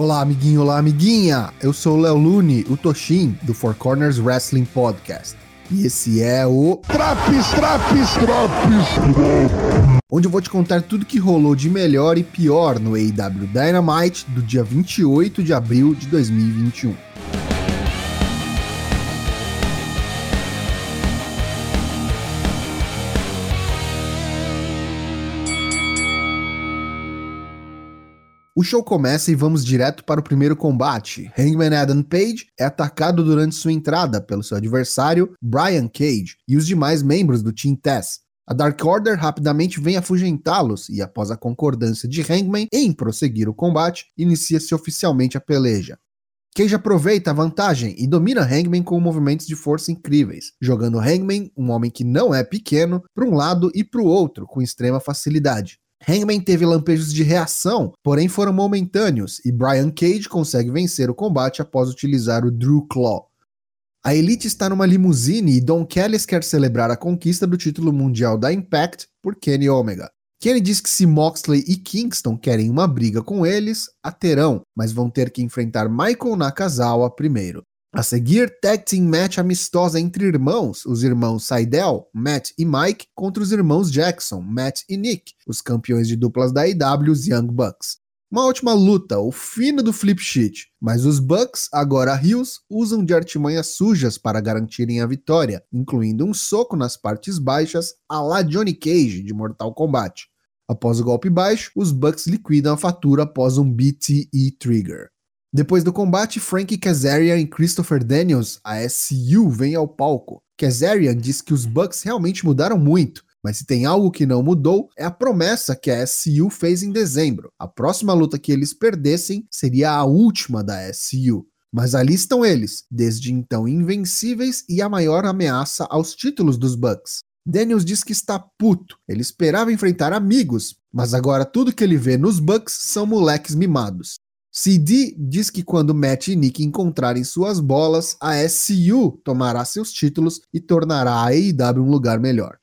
Olá, amiguinho, olá, amiguinha! Eu sou o Léo Lune, o Toshin, do Four Corners Wrestling Podcast. E esse é o. Traps, traps, traps! Onde eu vou te contar tudo que rolou de melhor e pior no AEW Dynamite do dia 28 de abril de 2021. O show começa e vamos direto para o primeiro combate. Hangman Adam Page é atacado durante sua entrada pelo seu adversário, Brian Cage, e os demais membros do Team Tess. A Dark Order rapidamente vem afugentá-los e, após a concordância de Hangman em prosseguir o combate, inicia-se oficialmente a peleja. Cage aproveita a vantagem e domina Hangman com movimentos de força incríveis, jogando Hangman, um homem que não é pequeno, para um lado e para o outro com extrema facilidade. Hangman teve lampejos de reação, porém foram momentâneos, e Brian Cage consegue vencer o combate após utilizar o Drew Claw. A Elite está numa limusine e Don Callis quer celebrar a conquista do título mundial da Impact por Kenny Omega. Kenny diz que se Moxley e Kingston querem uma briga com eles, a terão, mas vão ter que enfrentar Michael Nakazawa primeiro. A seguir, tag team match amistosa entre irmãos, os irmãos Seidel, Matt e Mike, contra os irmãos Jackson, Matt e Nick, os campeões de duplas da IW, os Young Bucks. Uma última luta, o fino do flip sheet, mas os Bucks, agora Hills, usam de artimanhas sujas para garantirem a vitória, incluindo um soco nas partes baixas a la Johnny Cage de Mortal Kombat. Após o golpe baixo, os Bucks liquidam a fatura após um BTE Trigger. Depois do combate, Frank Kazarian e Christopher Daniels, a SU, vêm ao palco. Kazarian diz que os Bucks realmente mudaram muito, mas se tem algo que não mudou, é a promessa que a SU fez em dezembro. A próxima luta que eles perdessem seria a última da SU. Mas ali estão eles, desde então invencíveis e a maior ameaça aos títulos dos Bucks. Daniels diz que está puto, ele esperava enfrentar amigos, mas agora tudo que ele vê nos Bucks são moleques mimados. CD diz que quando Matt e Nick encontrarem suas bolas, a SU tomará seus títulos e tornará a AEW um lugar melhor.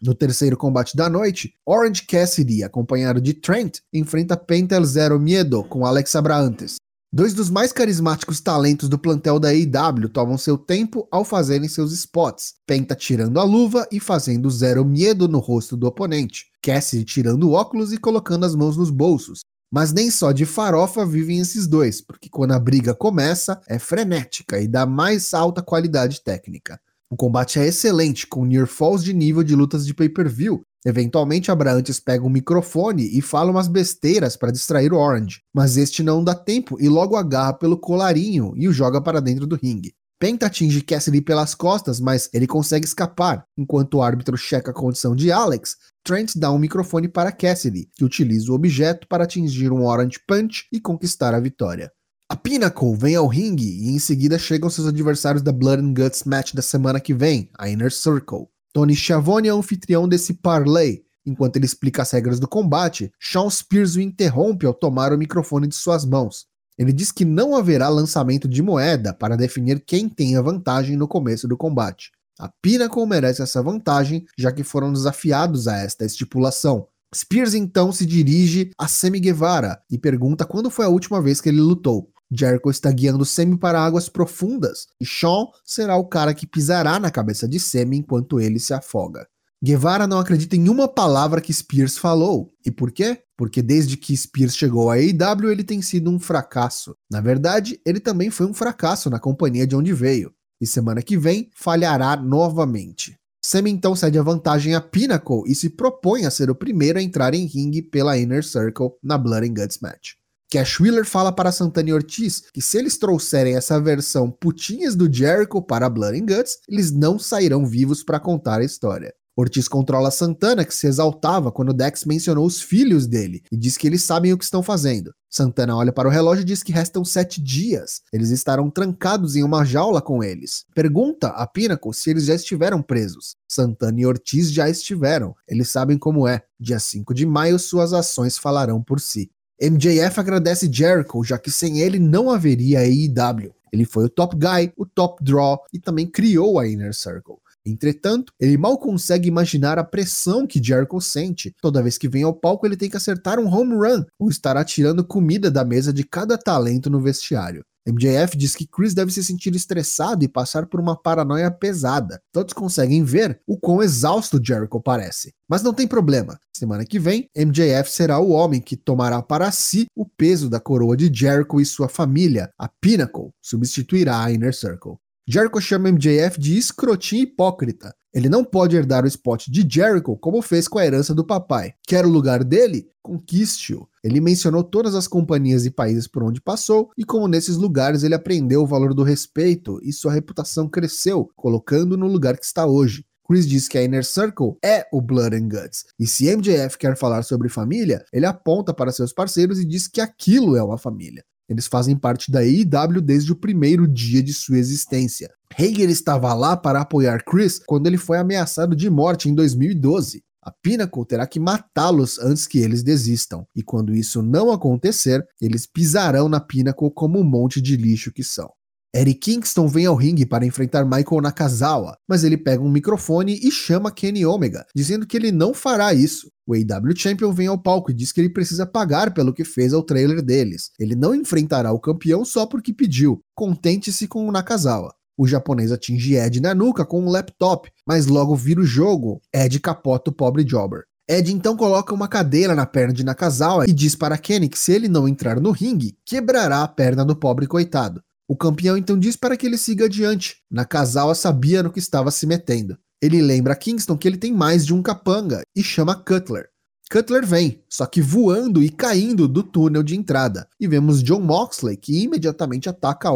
No terceiro combate da noite, Orange Cassidy, acompanhado de Trent, enfrenta Pentel Zero Miedo com Alex Abraantes. Dois dos mais carismáticos talentos do plantel da AEW tomam seu tempo ao fazerem seus spots. Penta tirando a luva e fazendo zero medo no rosto do oponente. Cassidy tirando óculos e colocando as mãos nos bolsos. Mas nem só de farofa vivem esses dois, porque quando a briga começa, é frenética e da mais alta qualidade técnica. O combate é excelente, com near falls de nível de lutas de pay-per-view. Eventualmente, Abraantes pega um microfone e fala umas besteiras para distrair o Orange, mas este não dá tempo e logo agarra pelo colarinho e o joga para dentro do ringue. Penta atinge Cassidy pelas costas, mas ele consegue escapar. Enquanto o árbitro checa a condição de Alex, Trent dá um microfone para Cassidy, que utiliza o objeto para atingir um Orange Punch e conquistar a vitória. A Pinnacle vem ao ringue e em seguida chegam seus adversários da Blood and Guts match da semana que vem, a Inner Circle. Tony Schiavone é o anfitrião desse parlay. Enquanto ele explica as regras do combate, Shawn Spears o interrompe ao tomar o microfone de suas mãos. Ele diz que não haverá lançamento de moeda para definir quem tem a vantagem no começo do combate. A Pinnacle merece essa vantagem, já que foram desafiados a esta estipulação. Spears então se dirige a Sammy Guevara e pergunta quando foi a última vez que ele lutou. Jericho está guiando Sammy para águas profundas e Shawn será o cara que pisará na cabeça de Sammy enquanto ele se afoga. Guevara não acredita em uma palavra que Spears falou. E por quê? Porque desde que Spears chegou à AEW ele tem sido um fracasso. Na verdade, ele também foi um fracasso na companhia de onde veio e semana que vem falhará novamente. Sam então cede a vantagem a Pinnacle e se propõe a ser o primeiro a entrar em ringue pela Inner Circle na Blood and Guts match. Cash Wheeler fala para Santana e Ortiz que se eles trouxerem essa versão putinhas do Jericho para Blood and Guts, eles não sairão vivos para contar a história. Ortiz controla Santana, que se exaltava quando Dex mencionou os filhos dele e diz que eles sabem o que estão fazendo. Santana olha para o relógio e diz que restam sete dias. Eles estarão trancados em uma jaula com eles. Pergunta a Pinnacle se eles já estiveram presos. Santana e Ortiz já estiveram. Eles sabem como é. Dia 5 de maio, suas ações falarão por si. MJF agradece Jericho, já que sem ele não haveria AEW. Ele foi o top guy, o top draw e também criou a Inner Circle. Entretanto, ele mal consegue imaginar a pressão que Jericho sente. Toda vez que vem ao palco, ele tem que acertar um home run ou estará tirando comida da mesa de cada talento no vestiário. MJF diz que Chris deve se sentir estressado e passar por uma paranoia pesada. Todos conseguem ver o quão exausto Jericho parece. Mas não tem problema. Semana que vem, MJF será o homem que tomará para si o peso da coroa de Jericho e sua família. A Pinnacle substituirá a Inner Circle. Jericho chama MJF de escrotinho hipócrita. Ele não pode herdar o spot de Jericho como fez com a herança do papai. Quer o lugar dele? Conquiste-o. Ele mencionou todas as companhias e países por onde passou e como nesses lugares ele aprendeu o valor do respeito e sua reputação cresceu, colocando no lugar que está hoje. Chris diz que a Inner Circle é o Blood and Guts. E se MJF quer falar sobre família, ele aponta para seus parceiros e diz que aquilo é uma família. Eles fazem parte da AEW desde o primeiro dia de sua existência. Hager estava lá para apoiar Chris quando ele foi ameaçado de morte em 2012. A Pinnacle terá que matá-los antes que eles desistam, e quando isso não acontecer, eles pisarão na Pinnacle como um monte de lixo que são. Eric Kingston vem ao ringue para enfrentar Michael Nakazawa, mas ele pega um microfone e chama Kenny Omega, dizendo que ele não fará isso. O AW Champion vem ao palco e diz que ele precisa pagar pelo que fez ao trailer deles. Ele não enfrentará o campeão só porque pediu. Contente-se com o Nakazawa. O japonês atinge Ed na nuca com um laptop, mas logo vira o jogo. Ed capota o pobre Jobber. Ed então coloca uma cadeira na perna de Nakazawa e diz para Kenny que se ele não entrar no ringue, quebrará a perna do pobre coitado. O campeão então diz para que ele siga adiante. Nakazawa sabia no que estava se metendo. Ele lembra a Kingston que ele tem mais de um capanga e chama Cutler. Cutler vem, só que voando e caindo do túnel de entrada. E vemos John Moxley, que imediatamente ataca a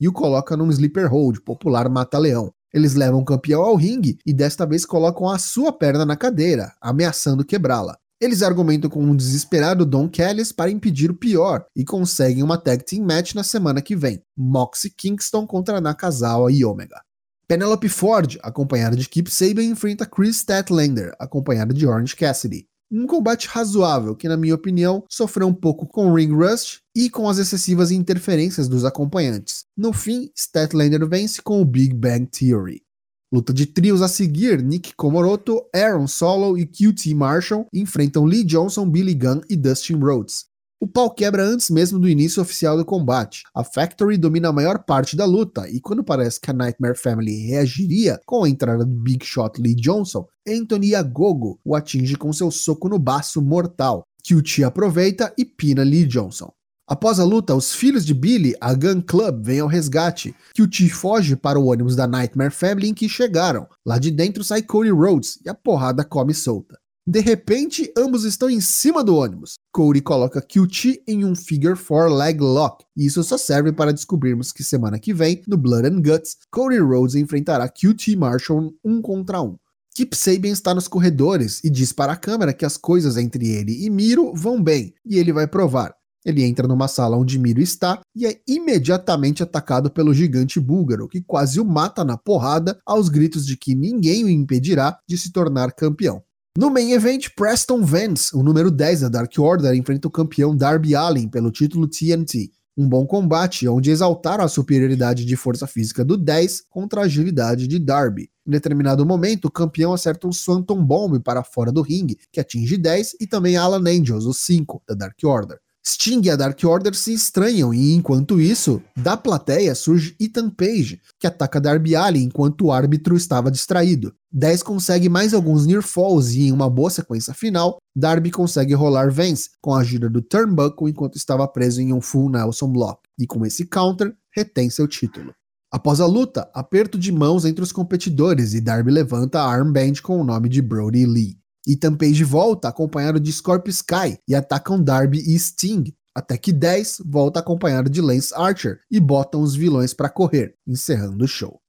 e o coloca num sleeper hold, popular mata-leão. Eles levam o campeão ao ringue e desta vez colocam a sua perna na cadeira, ameaçando quebrá-la. Eles argumentam com um desesperado Don Callis para impedir o pior e conseguem uma tag team match na semana que vem, Moxie Kingston contra Nakazawa e Omega. Penelope Ford, acompanhada de Kip Saban, enfrenta Chris Statlander, acompanhada de Orange Cassidy. Um combate razoável que, na minha opinião, sofreu um pouco com ring rust e com as excessivas interferências dos acompanhantes. No fim, Statlander vence com o Big Bang Theory. Luta de trios a seguir, Nick Komoroto, Aaron Solo e QT Marshall enfrentam Lee Johnson, Billy Gunn e Dustin Rhodes. O pau quebra antes mesmo do início oficial do combate. A Factory domina a maior parte da luta, e quando parece que a Nightmare Family reagiria com a entrada do Big Shot Lee Johnson, Anthony Agogo o atinge com seu soco no baço mortal. QT aproveita e pina Lee Johnson. Após a luta, os filhos de Billy, a Gun Club, vêm ao resgate. QT foge para o ônibus da Nightmare Family em que chegaram. Lá de dentro sai Cody Rhodes e a porrada come solta. De repente, ambos estão em cima do ônibus. Cody coloca QT em um Figure 4 Leg Lock. E isso só serve para descobrirmos que semana que vem, no Blood and Guts, Cody Rhodes enfrentará QT Marshall um contra um. Kip Sabian está nos corredores e diz para a câmera que as coisas entre ele e Miro vão bem, e ele vai provar. Ele entra numa sala onde Miro está e é imediatamente atacado pelo gigante búlgaro, que quase o mata na porrada aos gritos de que ninguém o impedirá de se tornar campeão. No main event, Preston Vance, o número 10 da Dark Order, enfrenta o campeão Darby Allin pelo título TNT. Um bom combate, onde exaltaram a superioridade de força física do 10 contra a agilidade de Darby. Em determinado momento, o campeão acerta um Swanton Bomb para fora do ringue, que atinge 10, e também Alan Angels, o 5 da Dark Order. Sting e a Dark Order se estranham e, enquanto isso, da plateia surge Ethan Page, que ataca Darby Allin enquanto o árbitro estava distraído. 10 consegue mais alguns near falls e, em uma boa sequência final, Darby consegue rolar Vance com a ajuda do Turnbuckle enquanto estava preso em um Full Nelson Block, e com esse counter, retém seu título. Após a luta, aperto de mãos entre os competidores e Darby levanta a armband com o nome de Brody Lee. Ethan Page volta acompanhado de Scorpio Sky e atacam Darby e Sting, até que 10 volta acompanhado de Lance Archer e botam os vilões para correr, encerrando o show.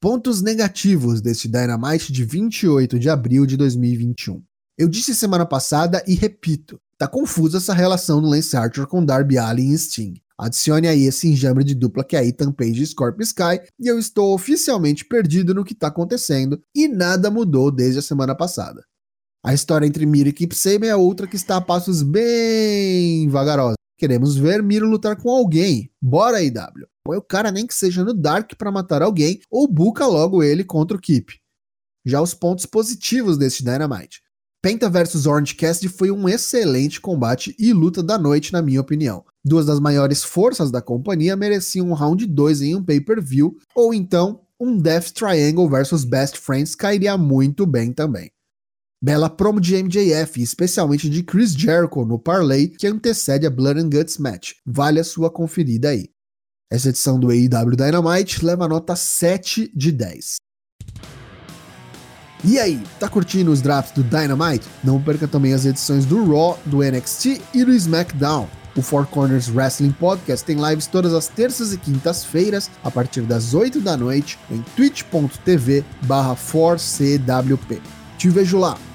Pontos negativos deste Dynamite de 28 de abril de 2021. Eu disse semana passada e repito, tá confusa essa relação do Lance Archer com Darby Allin e Sting. Adicione aí esse enjambre de dupla que é Ethan Page e Scorpio Sky e eu estou oficialmente perdido no que está acontecendo e nada mudou desde a semana passada. A história entre Miro e Kip Saban é outra que está a passos bem vagarosos. Queremos ver Miro lutar com alguém. Bora aí, W. Põe o cara nem que seja no Dark para matar alguém ou buca logo ele contra o Kip. Já os pontos positivos deste Dynamite. Penta vs Orange Cassidy foi um excelente combate e luta da noite, na minha opinião. Duas das maiores forças da companhia mereciam um round 2 em um pay-per-view, ou então um Death Triangle versus Best Friends cairia muito bem também. Bela promo de MJF, especialmente de Chris Jericho no parlay que antecede a Blood and Guts match. Vale a sua conferida aí. Essa edição do AEW Dynamite leva nota 7 de 10. E aí, tá curtindo os drafts do Dynamite? Não perca também as edições do Raw, do NXT e do SmackDown. O Four Corners Wrestling Podcast tem lives todas as terças e quintas-feiras, a partir das 8 da noite, em twitch.tv barra 4CWP. Te vejo lá!